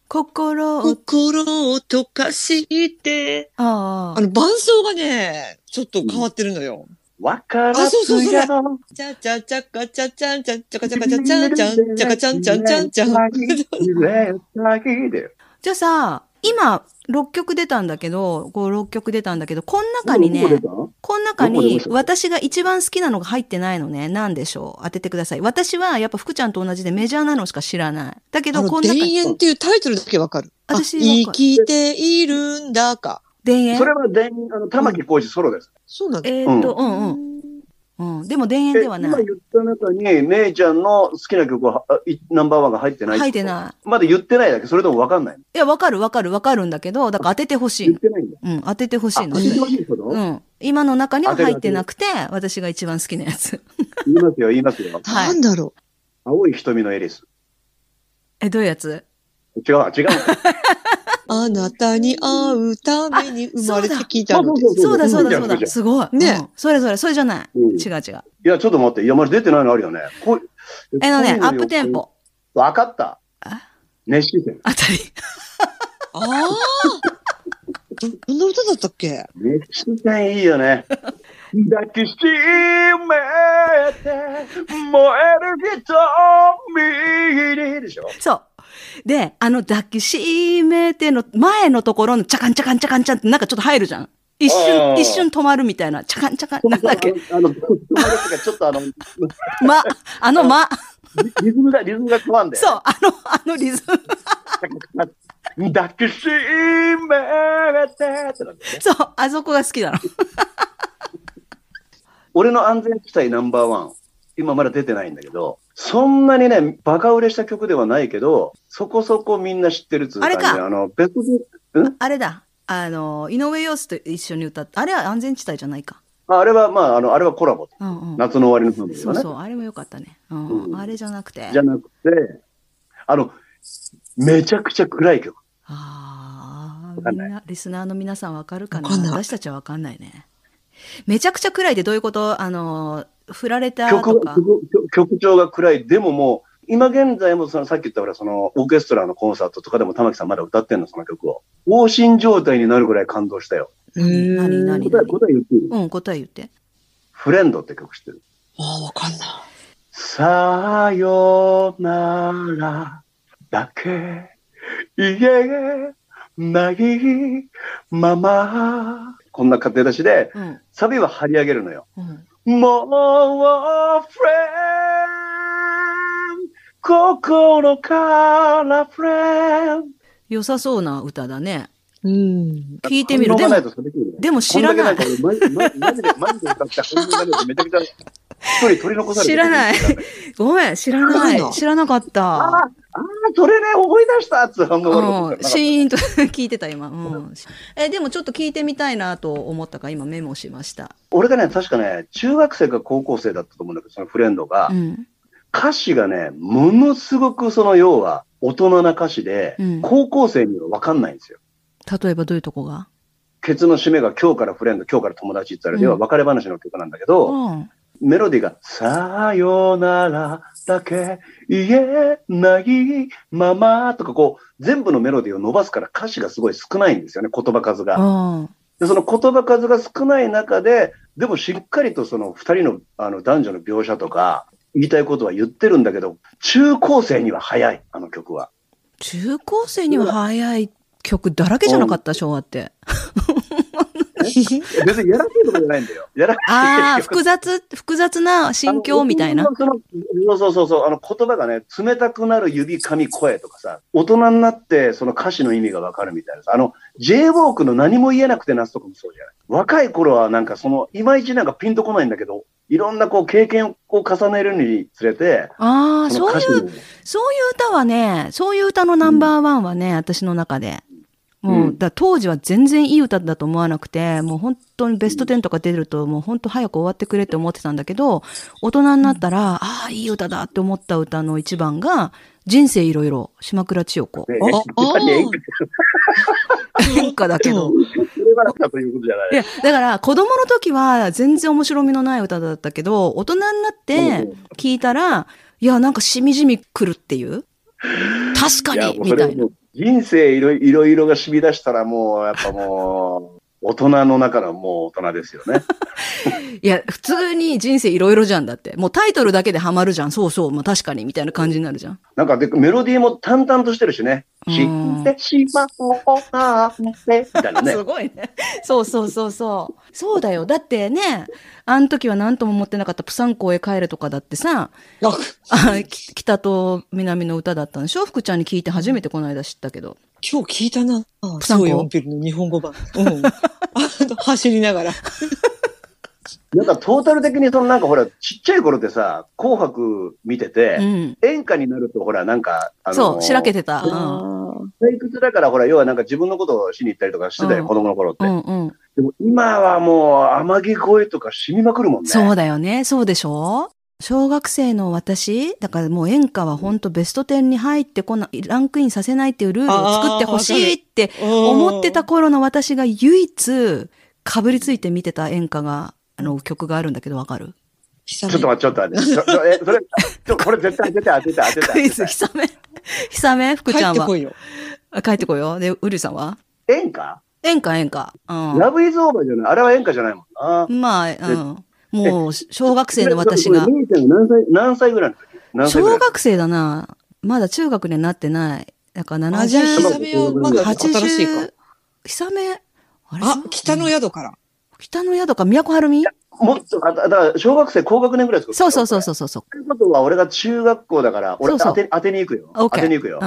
心を、心を溶かして、ああ。あの、伴奏がね、ちょっと変わってるのよ。わからあそうそうそれずやのチャチャチャカチャチャンチャン、チャカチャカチャチャンチャン、チャカチャンチャンチャンチャン。じれったいでじゃあさ、今、6曲出たんだけど、こう6曲出たんだけど、この中にねどこの中に私が一番好きなのが入ってないのね。何でしょう？当ててください。私はやっぱ福ちゃんと同じでメジャーなのしか知らない。だけど、この田中に、園っていうタイトルだけわかる。あ私生きているんだか。田園？それは電、あの、玉置浩二ソロです。そうなんだ。えーっと、うんうん。うん。でも田園ではない。え今言った中に、めいちゃんの好きな曲は、ナンバーワンが入ってない。入ってないまだ言ってないだけ、それとも分かんない。いや、わかるわかるわかるんだけど、だから当ててほしいの言っ。てないんだ。うん、当ててほしいのうん。今の中には入ってなくて、私が一番好きなやつ。言いますよ、言いますよ。はいなんだろ青い瞳のエリス。え、どういうやつ？違う、違う。う。あなたに会うために生まれてきたの。そうだそうだそうだ。すごい。ねうんそれそれ、それじゃない。うん違う違う。いや、ちょっと待って。いや、まじ出てないのあるよね。こうえのね、アップテンポ。わかったあ。熱視線。あたり。ああどどんな歌だったっけ熱視線いいよね。抱きしめて燃える瞳にでしょそう。で、あの抱きしめての前のところのチャカンチャカンチャカンチャンってなんかちょっと入るじゃん。一あ瞬、ー一瞬止まるみたいな。チャカンチャカン。なんだっけ？あの、あの友達がちょっとあの、ま、あのま。リズムが、リズムが変わんだよ。そう、あの、あのリズム。抱きしめてってなんだよね。そう、あそこが好きなの。俺の安全地帯ナンバーワン、今まだ出てないんだけど、そんなにね、バカ売れした曲ではないけど、そこそこみんな知ってるっつう感じで、あれかあの、ベストで、ん？あれだ。あの、井上陽水と一緒に歌った。あれは安全地帯じゃないか。ああれは、まあ、あの、あれはコラボ。うんうん。夏の終わりの方ですよね。そうそう、あれもよかったね。うん、うんあれじゃなくて。じゃなくて、あの、めちゃくちゃ暗い曲。ああ、わかんないみんな、リスナーの皆さんわかるかな私たちはわかんないね。めちゃくちゃ暗いってどういうこと？あの、振られたと曲か？曲曲曲調が暗い。でももう、今現在もそのさっき言ったほら、そのオーケストラのコンサートとかでも玉木さんまだ歌ってんの、その曲を。放心状態になるぐらい感動したよ。何何何？答え、答え言っていいうん、答え言って。フレンドって曲知ってる？ああ、わかんない。さよならだけ言えないまま。こんな勝手出しで、うん。サビは張り上げるのよ。うん。もう、フレン心からフレン良さそうな歌だね。うん。聞いてみる。でもでも知らない知らないごめん、知らなないの？知らなかった。ああ、それね、思い出したっつう反応があるうん、んですよシーンと聞いてた今。うん。え、でもちょっと聞いてみたいなと思ったから今メモしました。俺がね、確かね、中学生か高校生だったと思うんだけど、そのフレンドが、うん。歌詞がね、ものすごくその要は大人な歌詞で、うん高校生には分かんないんですよ。例えばどういうとこが？ケツの締めが今日からフレンド、今日から友達って言ったら、うん要は別れ話の曲なんだけど、うん。メロディーが、さよならだけ言えないままとかこう、全部のメロディーを伸ばすから歌詞がすごい少ないんですよね、言葉数が。うん。で、その言葉数が少ない中で、でもしっかりとその二人のあの男女の描写とか、言いたいことは言ってるんだけど、中高生には早い、あの曲は。中高生には早い曲だらけじゃなかった、昭和って。別にやらしいとかじゃないんだよ。やらしいああ、曲複雑、複雑な心境みたいな。そのそうそうそう、あの言葉がね、冷たくなる指、髪、声とかさ、大人になってその歌詞の意味がわかるみたいなさ、あの、J ウォークの何も言えなくて夏とかもそうじゃない。若い頃はなんかその、いまいちなんかピンとこないんだけど、いろんなこう経験を重ねるにつれて、ああ、そういう、そういう歌はね、そういう歌のナンバーワンはね、私の中で。もう、うんだ当時は全然いい歌だと思わなくて、もう本当にベスト10とか出ると、もう本当早く終わってくれって思ってたんだけど、大人になったら、ああ、いい歌だって思った歌の一番が、人生いろいろ、島倉千代子。ね、ああー演歌演歌だけど。いうことじゃないい。や、だから子供の時は全然面白みのない歌だったけど、大人になって聞いたら、いや、なんかしみじみ来るっていう。確かにみたいな人生いろいろが染み出したらもう、やっぱもう、大人の中のもう大人ですよね。いや、普通に人生いろいろじゃんだって。もうタイトルだけでハマるじゃん。そうそう、まあ確かに、みたいな感じになるじゃん。なんかでメロディーも淡々としてるしね。知ってしまおうなんて、みたいなね す。ごいね。そうそうそうそう。そうだよ。だってね、あの時は何とも思ってなかったプサン港へ帰れとかだってさ、北と南の歌だったの。しょ？うふくちゃんに聞いて初めてこの間知ったけど。今日聞いたな。プサンコ？超4ピルの日本語版。うん。あの走りながら。なんかトータル的にそのなんかほら、ちっちゃい頃ってさ、紅白見てて、うん。演歌になるとほら、なんか、あのそう、しらけてた。うん。退屈だからほら、要はなんか自分のことをしに行ったりとかしてたよ、うん子供の頃って。うんうん。でも今はもう、天城越えとか染みまくるもんね。そうだよね。そうでしょ？小学生の私、だからもう演歌は本当ベスト10に入ってこない、ランクインさせないっていうルールを作ってほしいって思ってた頃の私が唯一かぶりついて見てた演歌が、あの曲があるんだけどわかる？ちょっと待って、ちょっと待って。それ、ちょ、これ絶対当てて、当てて、当てて。クイズ、ひさめ。ひさめ？福ちゃんは？帰ってこ。いよ。あ帰ってこいよ。で、うるさんは？演歌？演歌演歌。うラブイズオーバーじゃないあれは演歌じゃないもんな。ん。まあ、うん。もう、小学生の私が何歳、何歳ぐらいの時？何歳ぐらい？小学生だな。まだ中学になってない。だからあ、じゃあ、ひさ70、めはまだ新しいか。80、ひさめ、あれ？あ、北の宿から。北の宿か、都はるみもっと、あだから、小学生高学年ぐらいですか？そうそうそうそうそうそう。ということは、俺が中学校だから、俺そうそう当て、当てに行くよ。当オッケー。てに行くよ。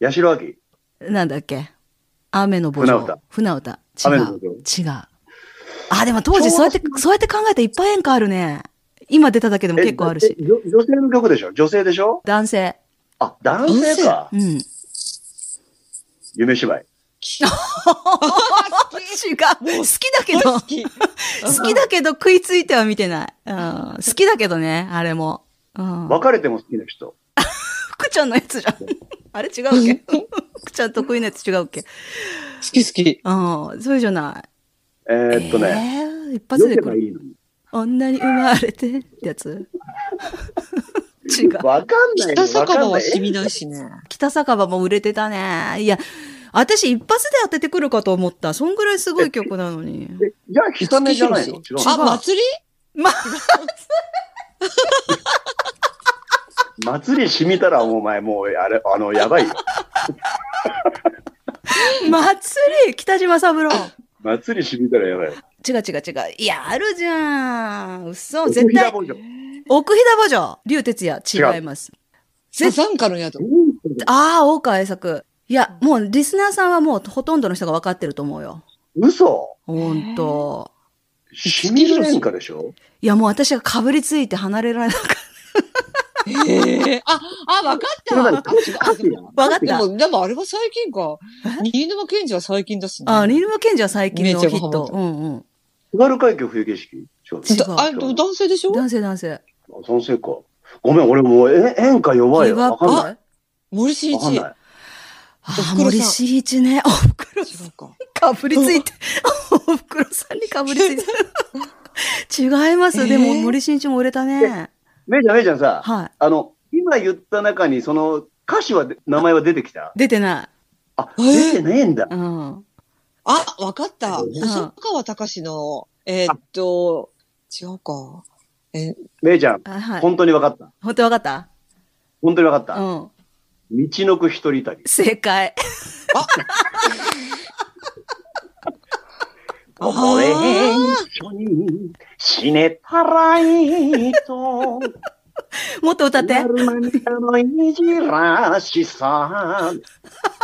八代亜紀。うん。なんだっけ？雨の墓場。船歌。船歌。違う。違う。あ、でも当時そうやって、そうやって考えたらいっぱい演歌あるね。今出ただけでも結構あるし。え女女性の曲でしょ？女性でしょ？男性。あ、男性かう。ん。違う。夢芝居。好きだけど、好き。好きだけど食いついては見てない。うん。好きだけどね、あれも。うん。別れても好きな人。福ちゃんのやつじゃん。あれ違うっけ？福ちゃん得意なやつ違うっけ？好き好き。うん。それじゃない。えーっとね、えー、一発良で来る。けばいいのに。女に生まれてってやつ？違う。わかんない北酒場。は染みないしね。北酒場も売れてたね。いや、私一発で当ててくるかと思った。そんぐらいすごい曲なのに。えじゃあ、ひさめじゃないの？あ、祭り？ま、祭り染みたら、お前もう、あれ、あの、やばいよ。祭り？北島三郎。祭り染みたらやばいよ。違う違う違う。いや、あるじゃん。嘘、奥絶対。飛騨牧場奥飛騨墓場。竜哲也。違います。サザンカの宿。ああ、大川栄作。いや、もうリスナーさんはもうほとんどの人が分かってると思うよ。嘘ほんと。染みる演歌でしょ？いや、もう私がかぶりついて離れられなかっへえ。あ、あ、わかった。それ何あ歌詞歌詞やんわかったでも、でもあれは最近か。新沼賢治は最近だしね。た。あ、新沼賢治は最近のヒット。うんうん。津軽海峡冬景色違う違うだあ、男性でしょ？男性男性。あ、そのせいか。ごめん、俺もうえ演歌弱いよ。わかんない。森進一。あ森進一ね。おふくろ違うか。かぶりついて、おふくろさんにかぶりついて。違います。えー？でも森進一も売れたね。めいちゃん、めいちゃんさ、はい。あの、今言った中に、その、歌詞はで、名前は出てきた？出てない。あ、えー？出てねえんだ。うん。あ、わかった。うん細川隆の、えーっと、違うか。え、めいちゃん、あはい。本当に分かった？本当わかった？本当に分かった？うん。道のく一人旅。正解。あ これー一緒に死ねたらいいと。もっと歌って。なる涙のいじらしさ。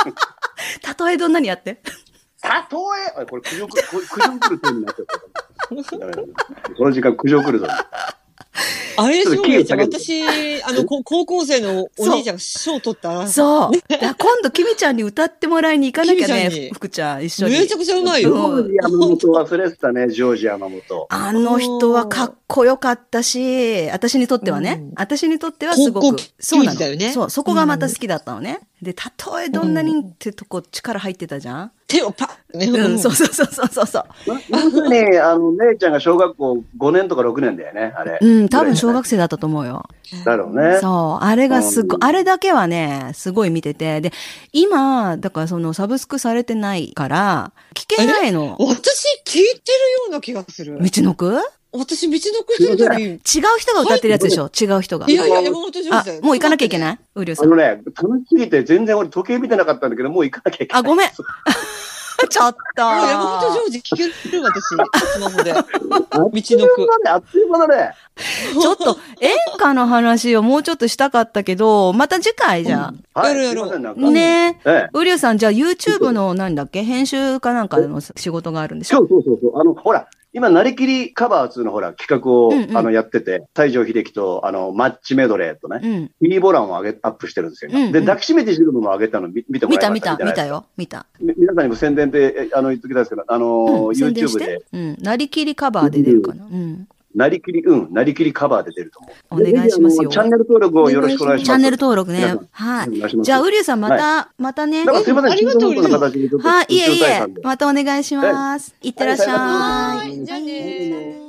たとえどんなにやって。たとえ、あこれ苦情く、これ苦情来るテーマになっちゃった。ダメだこの時間苦情来るぞ。あれでしょ、ちょっとキーめいちゃん。下げて私、あの、こ 高校生のお兄ちゃんが賞取った。そう。今度、きみちゃんに歌ってもらいに行かなきゃね福ちゃん、一緒に。めちゃくちゃうまいジよ。ョージ山本忘れてたね、ジョージ山本。あの人はかっこよかったし、私にとってはね、うん私にとってはすごくそうなそう、そこがまた好きだったのね。で、たとえどんなにってとこ力入ってたじゃん、手をパッ、ねうん、そうそうそうそうそうそう。ま要するに、あの、姉ちゃんが小学校5年とか6年だよね、あれ。うん、多分小学生だったと思うよ。だろうね。そう。あれがすごい、うんあれだけはね、すごい見てて。で、今、だからそのサブスクされてないから、聞けないの。私聞いてるような気がする。道のく？私、道のくじり。違う人が歌ってるやつでしょ？違う人がい。やいや、山本譲あ二だよ。、もう行かなきゃいけない？ウリュウさん。あのね、楽しすぎて全然俺時計見てなかったんだけど、もう行かなきゃいけない。あごめんちょっと。山本譲二聞ける私、スマホで。道のく。あっという間だね。ちょっと、演歌の話をもうちょっとしたかったけど、また次回じゃはい、やるやるすいません、なんか。あ。ねえ。ええ。ウリュウさん、じゃあ YouTube のなんだっけ？編集かなんかの仕事があるんでしょ？そうそうそうそう。あの、ほら、今、なりきりカバー2のほら、企画を、うんうんあの、やってて、西城秀樹と、あの、マッチメドレーとね、うん。フィーボランを上げ、アップしてるんですよ。うんうんで、抱きしめてシルブも上げたの見見ても見らいましたた見た、見たよ。よ。見た。み皆さんにも宣伝で、えあの、言っときたいですけど、あのーうん、YouTube てで、。うん。なりきりカバーで出るかな。うん。なりきり、うん、なりきりカバーで出ると思う。お願いしますよチャンネル登録をよろしくお願いします。チャンネル登録ね。はい。じゃあ、ウリュウさんまた、またねすいません、ありがとう中途半端な形でちょっとはい、いえいえまたお願いします。いってらっしゃい。